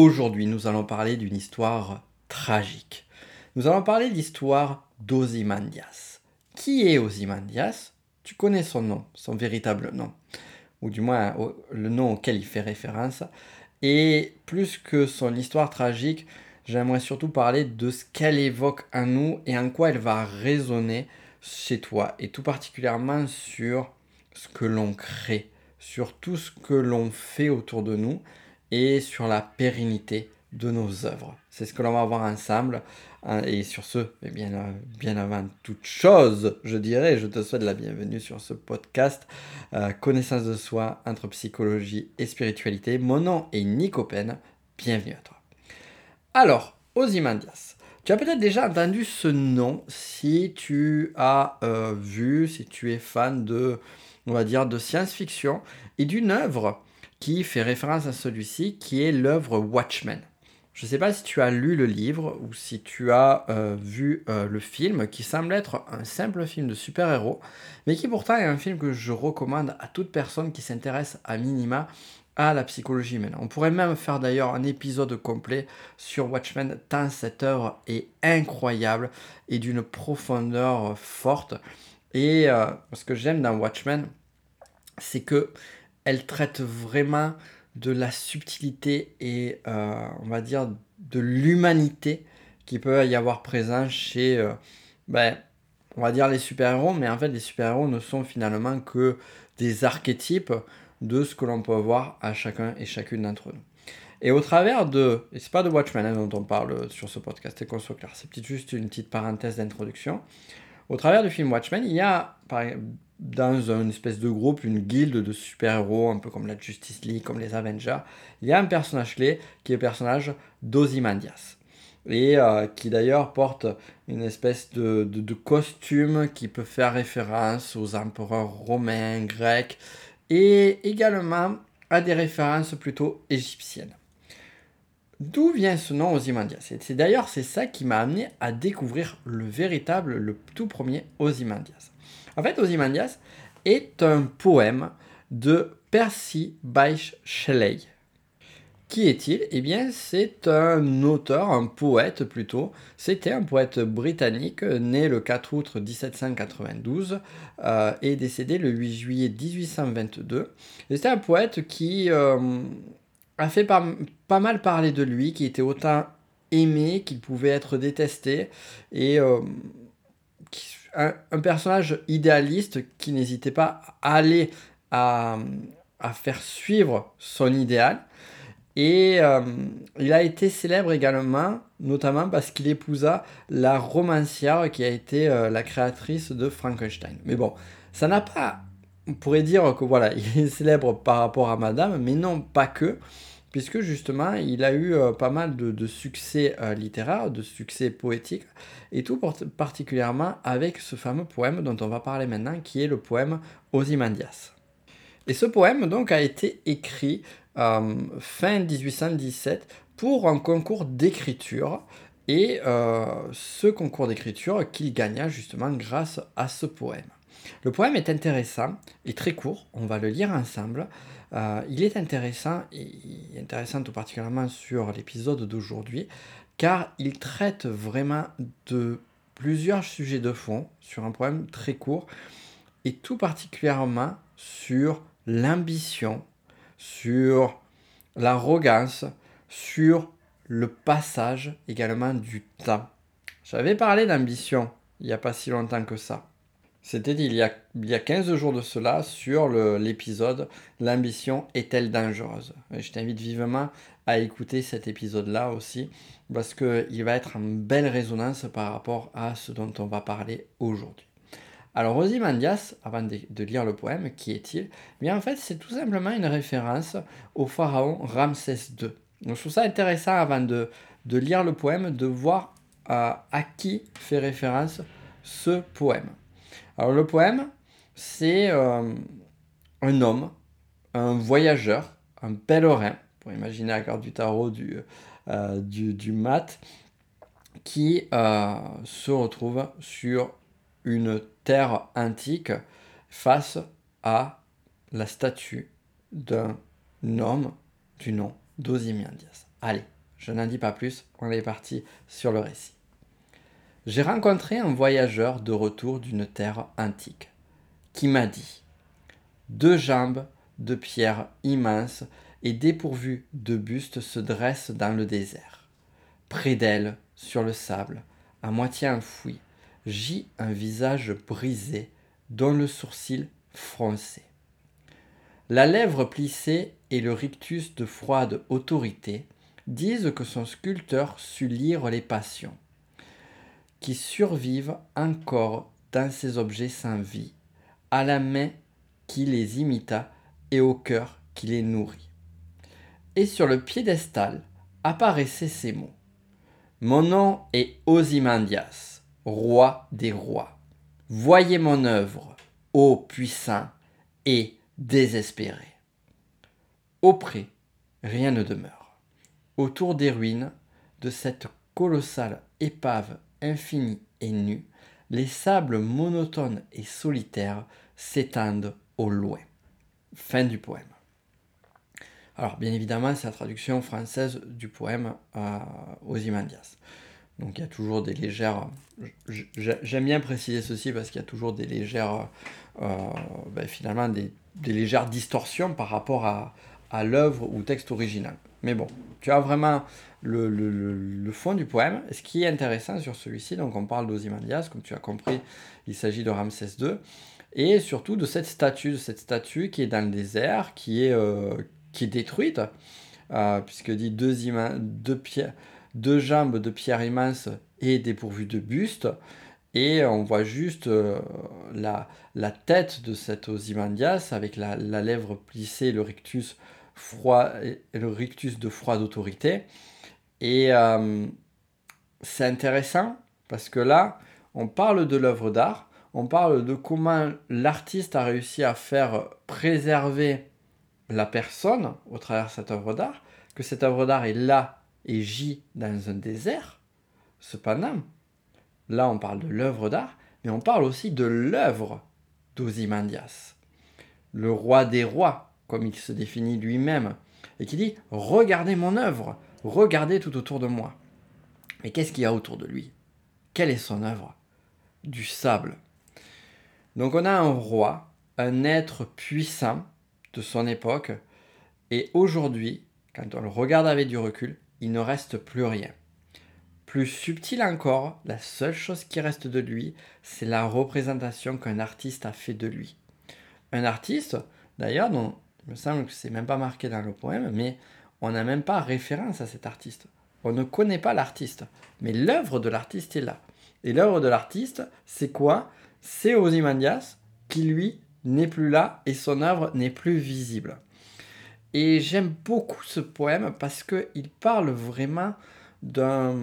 Aujourd'hui, nous allons parler d'une histoire tragique. Nous allons parler de l'histoire d'Ozymandias. Qui est Ozymandias? Tu connais son nom, son véritable nom, ou du moins le nom auquel il fait référence. Et plus que son histoire tragique, j'aimerais surtout parler de ce qu'elle évoque en nous et en quoi elle va résonner chez toi, et tout particulièrement sur ce que l'on crée, sur tout ce que l'on fait autour de nous et sur la pérennité de nos œuvres. C'est ce que l'on va voir ensemble. Hein, et sur ce, eh bien, euh, bien avant toute chose, je dirais, je te souhaite la bienvenue sur ce podcast euh, Connaissance de soi entre psychologie et spiritualité. Mon nom est Nico Pen. Bienvenue à toi. Alors, Ozymandias. Tu as peut-être déjà entendu ce nom si tu as euh, vu, si tu es fan de, on va dire, de science-fiction et d'une œuvre qui fait référence à celui-ci, qui est l'œuvre Watchmen. Je ne sais pas si tu as lu le livre ou si tu as euh, vu euh, le film, qui semble être un simple film de super-héros, mais qui pourtant est un film que je recommande à toute personne qui s'intéresse à minima à la psychologie humaine. On pourrait même faire d'ailleurs un épisode complet sur Watchmen, tant cette œuvre est incroyable et d'une profondeur forte. Et euh, ce que j'aime dans Watchmen, c'est que elle traite vraiment de la subtilité et euh, on va dire de l'humanité qui peut y avoir présent chez, euh, ben, on va dire les super-héros, mais en fait les super-héros ne sont finalement que des archétypes de ce que l'on peut voir à chacun et chacune d'entre nous. Et au travers de, et c'est pas de Watchmen hein, dont on parle sur ce podcast, c'est qu'on soit clair, c'est juste une petite parenthèse d'introduction. Au travers du film Watchmen, il y a dans une espèce de groupe, une guilde de super-héros, un peu comme la Justice League, comme les Avengers, il y a un personnage clé qui est le personnage d'Ozymandias. Et euh, qui d'ailleurs porte une espèce de, costume qui peut faire référence aux empereurs romains, grecs, et également à des références plutôt égyptiennes. D'où vient ce nom Ozymandias? C'est d'ailleurs c'est ça qui m'a amené à découvrir le véritable, le tout premier Ozymandias. En fait, Ozymandias est un poème de Percy Bysshe Shelley. Qui est-il? Eh bien, c'est un auteur, un poète plutôt. C'était un poète britannique, né le 4 août 1792 euh, et décédé le 8 juillet 1822. C'était un poète qui euh, a fait pas, mal parler de lui, qui était autant aimé qu'il pouvait être détesté et euh, un, personnage idéaliste qui n'hésitait pas à aller à, faire suivre son idéal. Et euh, il a été célèbre également, notamment parce qu'il épousa la romancière qui a été euh, la créatrice de Frankenstein. Mais bon, ça n'a pas. On pourrait dire que voilà, il est célèbre par rapport à Madame, mais non, pas que puisque justement il a eu euh, pas mal de, succès euh, littéraires, de succès poétiques, et tout particulièrement avec ce fameux poème dont on va parler maintenant, qui est le poème Ozymandias. Et ce poème donc a été écrit euh, fin 1817 pour un concours d'écriture, et ce concours d'écriture qu'il gagna justement grâce à ce poème. Le poème est intéressant et très court, on va le lire ensemble. Euh, il est intéressant, et intéressant tout particulièrement sur l'épisode d'aujourd'hui, car il traite vraiment de plusieurs sujets de fond sur un poème très court, et tout particulièrement sur l'ambition, sur l'arrogance, sur le passage également du temps. J'avais parlé d'ambition il n'y a pas si longtemps que ça. C'était il y, a, il y a 15 jours de cela sur l'épisode L'ambition est-elle dangereuse? Je t'invite vivement à écouter cet épisode-là aussi parce qu'il va être en belle résonance par rapport à ce dont on va parler aujourd'hui. Alors Ozymandias, avant de, lire le poème, qui est-il? Eh Bien en fait c'est tout simplement une référence au pharaon Ramsès II. Je trouve ça intéressant avant de, de lire le poème de voir à qui fait référence ce poème. Alors le poème, c'est euh, un homme, un voyageur, un pèlerin, pour imaginer la carte du tarot du, euh, mat, qui euh, se retrouve sur une terre antique face à la statue d'un homme du nom d'Ozymandias. Allez, je n'en dis pas plus, on est parti sur le récit. J'ai rencontré un voyageur de retour d'une terre antique qui m'a dit Deux jambes de pierre immenses et dépourvues de buste se dressent dans le désert. Près d'elles, sur le sable, à moitié enfoui, gît un visage brisé dont le sourcil froncé. La lèvre plissée et le rictus de froide autorité disent que son sculpteur sut lire les passions, qui survivent encore dans ces objets sans vie, à la main qui les imita et au cœur qui les nourrit. Et sur le piédestal apparaissaient ces mots. Mon nom est Ozymandias, roi des rois. Voyez mon œuvre, ô puissant et désespéré. Auprès, rien ne demeure. Autour des ruines de cette colossale épave infinie et nue, les sables monotones et solitaires s'étendent au loin. Fin du poème. Alors, bien évidemment, c'est la traduction française du poème euh, Ozymandias. Donc, il y a toujours des légères. J'aime bien préciser ceci parce qu'il y a toujours des légères. Euh, ben, finalement, des, légères distorsions par rapport à, à l'œuvre ou texte original. Mais bon, tu as vraiment le, le, fond du poème. ce qui est intéressant sur celui-ci, donc on parle d'Ozymandias, comme tu as compris, il s'agit de Ramsès II, et surtout de cette statue, de cette statue qui est dans le désert, qui est, euh, qui est détruite, euh, puisque dit deux, deux, deux jambes de pierre immense et dépourvues de buste. Et on voit juste euh, la, la, tête de cet Ozymandias avec la, la lèvre plissée, le rictus froid, le rictus de froide autorité. Et euh, c'est intéressant parce que là, on parle de l'œuvre d'art, on parle de comment l'artiste a réussi à faire préserver la personne au travers cette œuvre d'art, que cette œuvre d'art est là et gît dans un désert. Cependant, là on parle de l'œuvre d'art, mais on parle aussi de l'œuvre d'Ozymandias, le roi des rois, comme il se définit lui-même, et qui dit Regardez mon œuvre, regardez tout autour de moi. Mais qu'est-ce qu'il y a autour de lui? Quelle est son œuvre? Du sable. Donc on a un roi, un être puissant de son époque, et aujourd'hui, quand on le regarde avec du recul, il ne reste plus rien. Plus subtil encore, la seule chose qui reste de lui, c'est la représentation qu'un artiste a fait de lui. Un artiste, d'ailleurs, dont me semble que c'est même pas marqué dans le poème, mais on n'a même pas référence à cet artiste. On ne connaît pas l'artiste, mais l'œuvre de l'artiste est là. Et l'œuvre de l'artiste, c'est quoi? C'est Ozymandias qui, lui, n'est plus là et son œuvre n'est plus visible. Et j'aime beaucoup ce poème parce qu'il parle vraiment d'un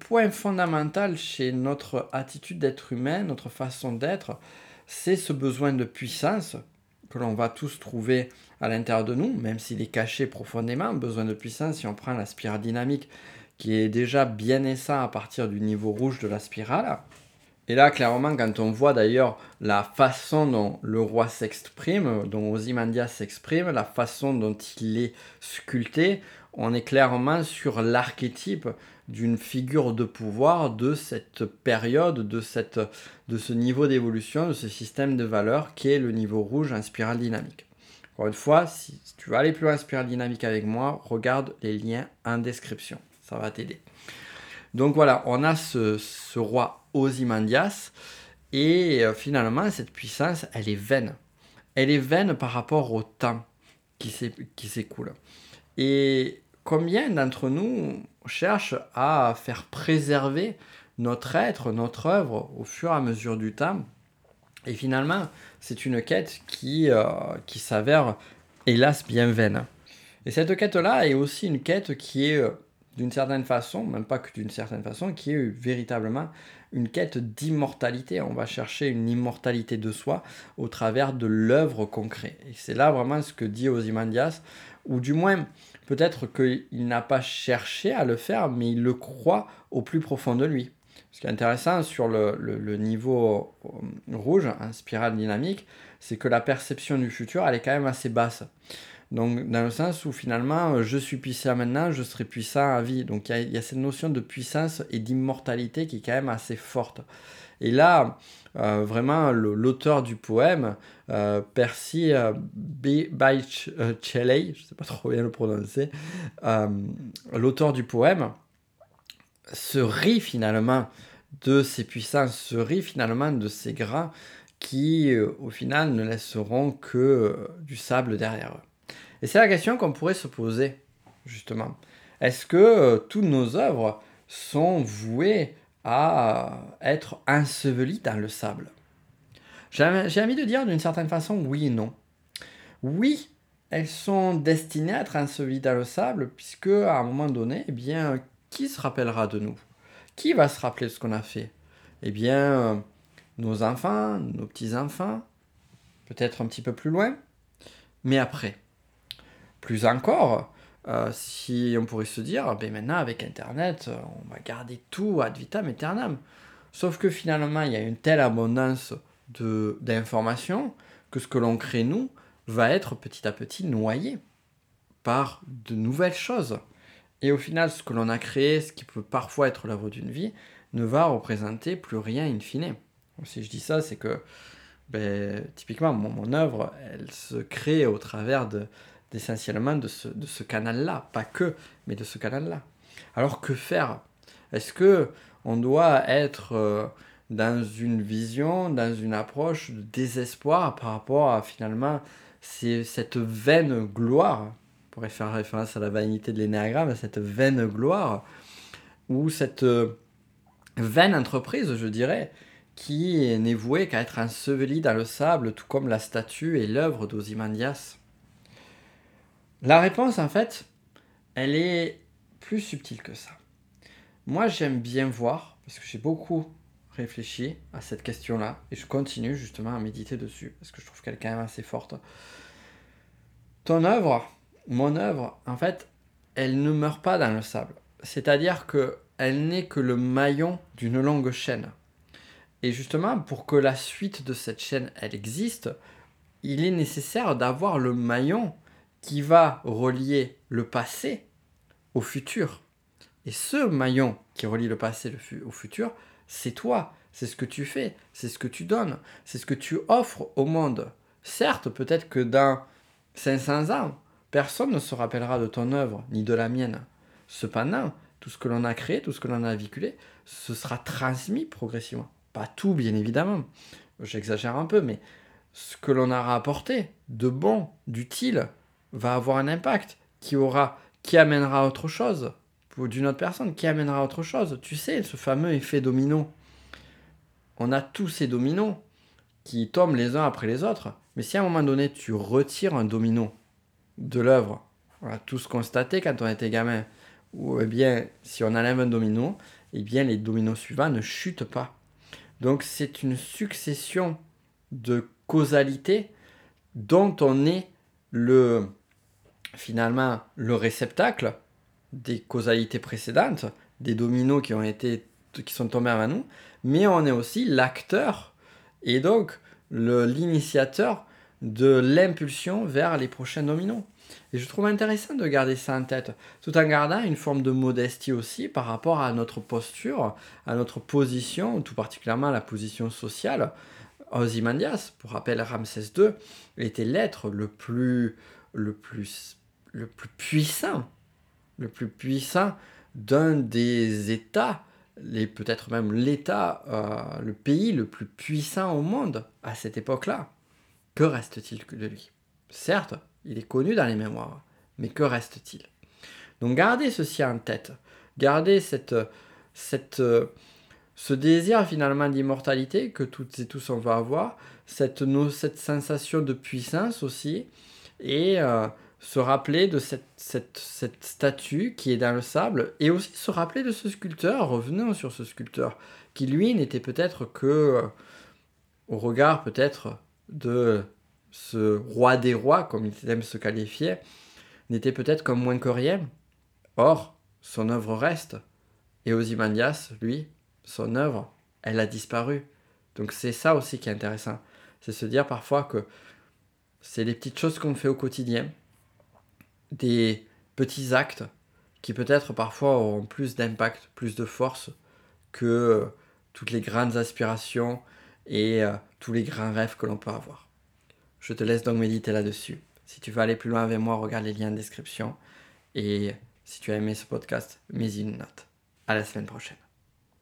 point fondamental chez notre attitude d'être humain, notre façon d'être, c'est ce besoin de puissance que l'on va tous trouver à l'intérieur de nous, même s'il est caché profondément, besoin de puissance, si on prend la spirale dynamique qui est déjà bien naissant à partir du niveau rouge de la spirale. Et là, clairement, quand on voit d'ailleurs la façon dont le roi s'exprime, dont Ozymandias s'exprime, la façon dont il est sculpté, on est clairement sur l'archétype d'une figure de pouvoir de cette période, de, de ce niveau d'évolution, de ce système de valeurs qui est le niveau rouge en spirale dynamique. Encore une fois, si tu veux aller plus loin en spirale dynamique avec moi, regarde les liens en description. Ça va t'aider. Donc voilà, on a ce, roi Ozymandias et euh, finalement cette puissance, elle est vaine. Elle est vaine par rapport au temps qui s'écoule. Et combien d'entre nous cherchent à faire préserver notre être, notre œuvre au fur et à mesure du temps? Et finalement, c'est une quête qui, euh, qui s'avère hélas bien vaine. Et cette quête-là est aussi une quête qui est euh, d'une certaine façon, même pas que d'une certaine façon, qui est véritablement une quête d'immortalité. On va chercher une immortalité de soi au travers de l'œuvre concrète. Et c'est là vraiment ce que dit Ozymandias, ou du moins peut-être qu'il n'a pas cherché à le faire, mais il le croit au plus profond de lui. Ce qui est intéressant sur le, niveau euh, rouge, en spirale dynamique, c'est que la perception du futur, elle est quand même assez basse. Donc, dans le sens où finalement, je suis puissant maintenant, je serai puissant à vie. Donc, il y, a cette notion de puissance et d'immortalité qui est quand même assez forte. Et là, euh, vraiment, l'auteur du poème, euh, Percy euh, Shelley, je ne sais pas trop bien le prononcer, euh, l'auteur du poème se rit finalement de ces puissances, se rit finalement de ces gras qui, au final, ne laisseront que du sable derrière eux. Et c'est la question qu'on pourrait se poser, justement. Est-ce que toutes nos œuvres sont vouées à être ensevelies dans le sable? J'ai envie de dire d'une certaine façon oui et non. Oui, elles sont destinées à être ensevelies dans le sable, puisque à un moment donné, eh bien, qui se rappellera de nous? Qui va se rappeler de ce qu'on a fait? Eh bien, nos enfants, nos petits-enfants, peut-être un petit peu plus loin, mais après. Plus encore, euh, si on pourrait se dire, ben maintenant avec Internet, on va garder tout ad vitam aeternam. Sauf que finalement, il y a une telle abondance d'informations que ce que l'on crée nous va être petit à petit noyé par de nouvelles choses. Et au final, ce que l'on a créé, ce qui peut parfois être l'œuvre d'une vie, ne va représenter plus rien in fine. si je dis ça, c'est que ben, typiquement, mon œuvre, elle se crée au travers de, essentiellement de ce, de ce canal-là, pas que, mais de ce canal-là. Alors que faire? Est-ce que on doit être euh, dans une vision, dans une approche de désespoir par rapport à finalement cette vaine gloire? On pourrait faire référence à la vanité de l'énéagramme, cette vaine gloire, ou cette euh, vaine entreprise, je dirais, qui n'est vouée qu'à être ensevelie dans le sable, tout comme la statue et l'œuvre d'Ozymandias. La réponse, en fait, elle est plus subtile que ça. Moi, j'aime bien voir, parce que j'ai beaucoup réfléchi à cette question-là, et je continue justement à méditer dessus, parce que je trouve qu'elle est quand même assez forte. Ton œuvre, mon œuvre, en fait, elle ne meurt pas dans le sable. C'est-à-dire que elle n'est que le maillon d'une longue chaîne. Et justement, pour que la suite de cette chaîne, elle existe, il est nécessaire d'avoir le maillon qui va relier le passé au futur. Et ce maillon qui relie le passé au futur, c'est toi, c'est ce que tu fais, c'est ce que tu donnes, c'est ce que tu offres au monde. Certes, peut-être que dans 500 ans, personne ne se rappellera de ton œuvre, ni de la mienne. Cependant, tout ce que l'on a créé, tout ce que l'on a véhiculé, ce sera transmis progressivement. Pas tout, bien évidemment. J'exagère un peu, mais ce que l'on aura apporté de bon, d'utile, va avoir un impact, qui aura, qui amènera autre chose d'une autre personne, qui amènera autre chose. Tu sais, ce fameux effet domino. On a tous ces dominos qui tombent les uns après les autres. Mais si à un moment donné tu retires un domino de l'œuvre, on a tous constaté quand on était gamin, ou eh bien si on enlève un domino, eh bien les dominos suivants ne chutent pas. Donc c'est une succession de causalité dont on est le, finalement le réceptacle des causalités précédentes, des dominos qui ont été qui sont tombés avant nous, mais on est aussi l'acteur et donc l'initiateur de l'impulsion vers les prochains dominos. Et je trouve intéressant de garder ça en tête, tout en gardant une forme de modestie aussi par rapport à notre posture, à notre position, tout particulièrement la position sociale. Ozymandias, pour rappel, Ramsès II était l'être le plus, le plus le plus puissant, le plus puissant d'un des États, peut-être même l'État, euh, le pays le plus puissant au monde à cette époque-là. Que reste-t-il de lui? Certes, il est connu dans les mémoires, mais que reste-t-il? Donc gardez ceci en tête, gardez cette, cette, ce désir finalement d'immortalité que toutes et tous on va avoir, cette, cette sensation de puissance aussi, et euh, se rappeler de cette, cette, cette, statue qui est dans le sable et aussi se rappeler de ce sculpteur, revenons sur ce sculpteur, qui lui n'était peut-être que, euh, au regard peut-être de ce roi des rois, comme il aime se qualifier, n'était peut-être comme moins que rien. Or, son œuvre reste. Et Ozymandias, lui, son œuvre, elle a disparu. Donc c'est ça aussi qui est intéressant. C'est se dire parfois que c'est les petites choses qu'on fait au quotidien, des petits actes qui peut-être parfois auront plus d'impact, plus de force que euh, toutes les grandes aspirations et euh, tous les grands rêves que l'on peut avoir. Je te laisse donc méditer là-dessus. Si tu veux aller plus loin avec moi, regarde les liens en description. Et si tu as aimé ce podcast, mets-y une note. À la semaine prochaine.